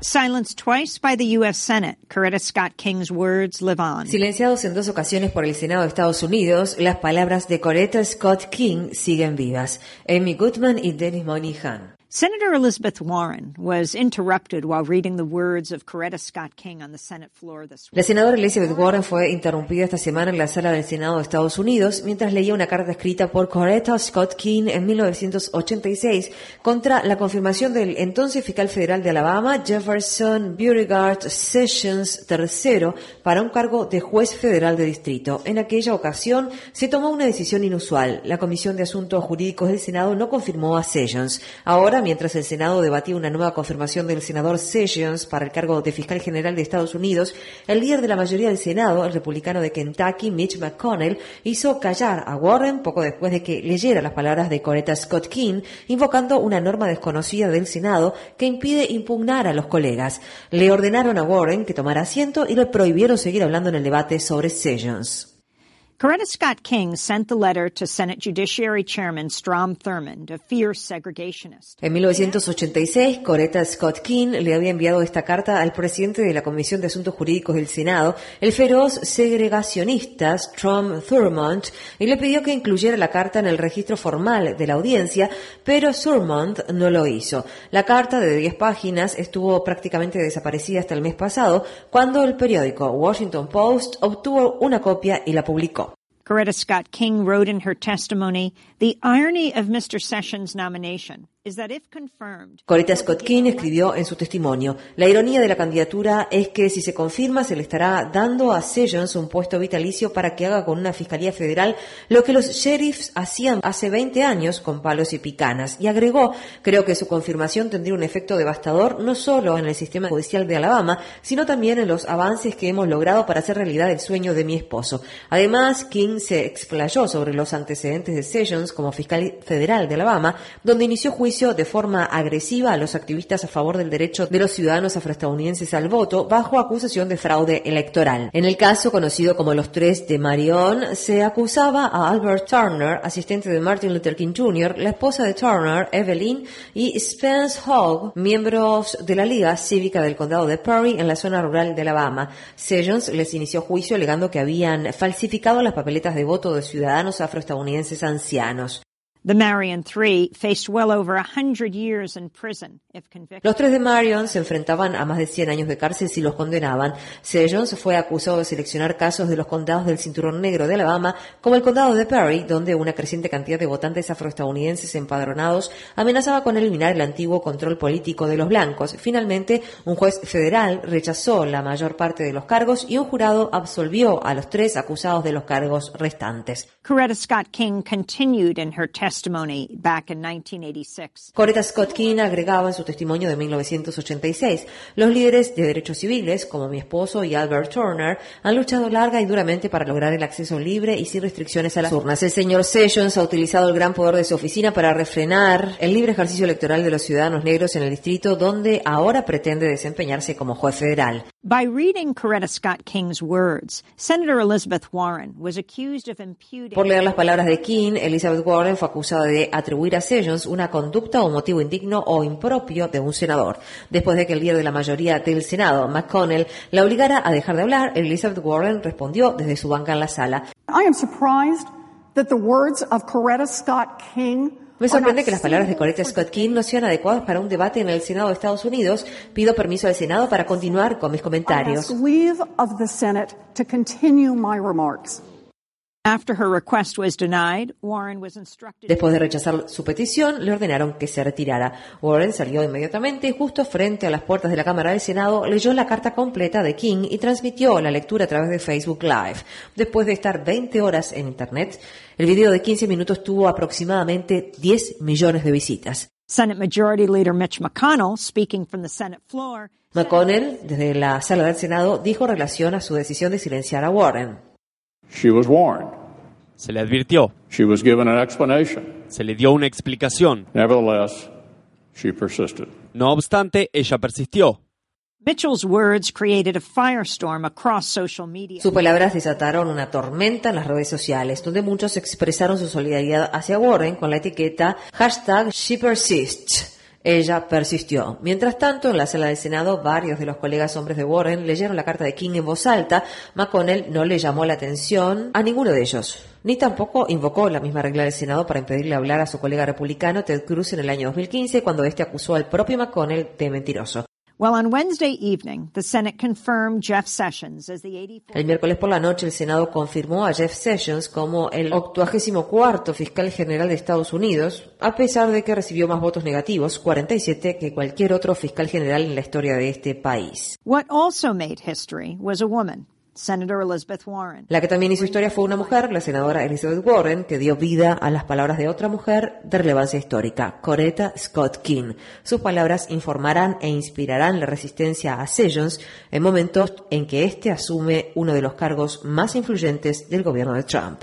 Silenced twice by the U.S. Senate, Coretta Scott King's words live on. Silenciados en dos ocasiones por el Senado de Estados Unidos, las palabras de Coretta Scott King siguen vivas. Amy Goodman y Dennis Moynihan. Senator Elizabeth Warren was interrupted while reading the words of Coretta Scott King on the Senate floor this La senadora Elizabeth Warren fue interrumpida esta semana en la sala del Senado de Estados Unidos mientras leía una carta escrita por Coretta Scott King en 1986 contra la confirmación del entonces fiscal federal de Alabama, Jefferson Beauregard Sessions III, para un cargo de juez federal de distrito. En aquella ocasión se tomó una decisión inusual. La Comisión de Asuntos Jurídicos del Senado no confirmó a Sessions. Ahora mientras el Senado debatía una nueva confirmación del senador Sessions para el cargo de fiscal general de Estados Unidos, el líder de la mayoría del Senado, el republicano de Kentucky, Mitch McConnell, hizo callar a Warren poco después de que leyera las palabras de Coretta Scott King, invocando una norma desconocida del Senado que impide impugnar a los colegas. Le ordenaron a Warren que tomara asiento y le prohibieron seguir hablando en el debate sobre Sessions. Coretta Scott King sent the letter to Senate Judiciary Chairman Strom Thurmond, a fierce segregationist. En 1986, Coretta Scott King le había enviado esta carta al presidente de la Comisión de Asuntos Jurídicos del Senado, el feroz segregacionista Strom Thurmond, y le pidió que incluyera la carta en el registro formal de la audiencia, pero Thurmond no lo hizo. La carta de 10 páginas estuvo prácticamente desaparecida hasta el mes pasado, cuando el periódico Washington Post obtuvo una copia y la publicó. Coretta Scott King wrote in her testimony, the irony of Mr. Sessions' nomination Coretta Scott King escribió en su testimonio, la ironía de la candidatura es que si se confirma se le estará dando a Sessions un puesto vitalicio para que haga con una fiscalía federal lo que los sheriffs hacían hace 20 años con palos y picanas. Y agregó, creo que su confirmación tendría un efecto devastador no solo en el sistema judicial de Alabama, sino también en los avances que hemos logrado para hacer realidad el sueño de mi esposo. Además, King se explayó sobre los antecedentes de Sessions como fiscal federal de Alabama, donde inició juicio de forma agresiva a los activistas a favor del derecho de los ciudadanos afroestadounidenses al voto bajo acusación de fraude electoral. En el caso conocido como los tres de Marion, se acusaba a Albert Turner, asistente de Martin Luther King Jr., la esposa de Turner, Evelyn, y Spence Hogg, miembros de la Liga Cívica del Condado de Perry en la zona rural de Alabama. Sessions les inició juicio alegando que habían falsificado las papeletas de voto de ciudadanos afroestadounidenses ancianos. The Marion Three faced well over a hundred years in prison if convicted. Los tres de Marion se enfrentaban a más de 100 años de cárcel si los condenaban. Sessions fue acusado de seleccionar casos de los condados del Cinturón Negro de Alabama, como el condado de Perry, donde una creciente cantidad de votantes afroestadounidenses empadronados amenazaba con eliminar el antiguo control político de los blancos. Finalmente, un juez federal rechazó la mayor parte de los cargos y un jurado absolvió a los tres acusados de los cargos restantes. Coretta Scott King continued in her testimony back in 1986. Coretta Scott King agregaba en su testimonio de 1986, los líderes de derechos civiles, como mi esposo y Albert Turner, han luchado larga y duramente para lograr el acceso libre y sin restricciones a las urnas. El señor Sessions ha utilizado el gran poder de su oficina para refrenar el libre ejercicio electoral de los ciudadanos negros en el distrito donde ahora pretende desempeñarse como juez federal. By reading Coretta Scott King's words, Senator Elizabeth Warren was accused of imputing Por leer las palabras de King, Elizabeth Warren fue acusada de atribuir a Sessions una conducta o motivo indigno o impropio de un senador. Después de que el líder de la mayoría del Senado, McConnell, la obligara a dejar de hablar, Elizabeth Warren respondió desde su banca en la sala. I am surprised that the words of Coretta Scott King Me sorprende que las palabras de Coretta Scott King no sean adecuadas para un debate en el Senado de Estados Unidos. Pido permiso al Senado para continuar con mis comentarios. Después de rechazar su petición, le ordenaron que se retirara. Warren salió inmediatamente y justo frente a las puertas de la Cámara del Senado leyó la carta completa de King y transmitió la lectura a través de Facebook Live. Después de estar 20 horas en Internet, el video de 15 minutos tuvo aproximadamente 10 millones de visitas. Senate Majority Leader Mitch McConnell, speaking from the Senate floor, McConnell, desde la sala del Senado, dijo en relación a su decisión de silenciar a Warren. She was warned. Se le advirtió, She was given an explanation. se le dio una explicación. Nevertheless, she persisted. No obstante, ella persistió. Mitchell's words created a firestorm across social media. Sus palabras desataron una tormenta en las redes sociales, donde muchos expresaron su solidaridad hacia Warren con la etiqueta hashtag ShePersists. Ella persistió. Mientras tanto, en la sala del Senado, varios de los colegas hombres de Warren leyeron la carta de King en voz alta. McConnell no le llamó la atención a ninguno de ellos, ni tampoco invocó la misma regla del Senado para impedirle hablar a su colega republicano Ted Cruz en el año 2015, cuando este acusó al propio McConnell de mentiroso. Well, on Wednesday evening, the Senate confirmed Jeff Sessions as the 84 El miércoles por la noche, el Senado confirmó a Jeff Sessions como el 84 fiscal general de Estados Unidos, a pesar de que recibió más votos negativos, 47, que cualquier otro fiscal general en la historia de este país. What also made history was a woman, Senator Elizabeth Warren. La que también hizo historia fue una mujer, la senadora Elizabeth Warren, que dio vida a las palabras de otra mujer de relevancia histórica, Coretta Scott King. Sus palabras informarán e inspirarán la resistencia a Sessions en momentos en que éste asume uno de los cargos más influyentes del gobierno de Trump.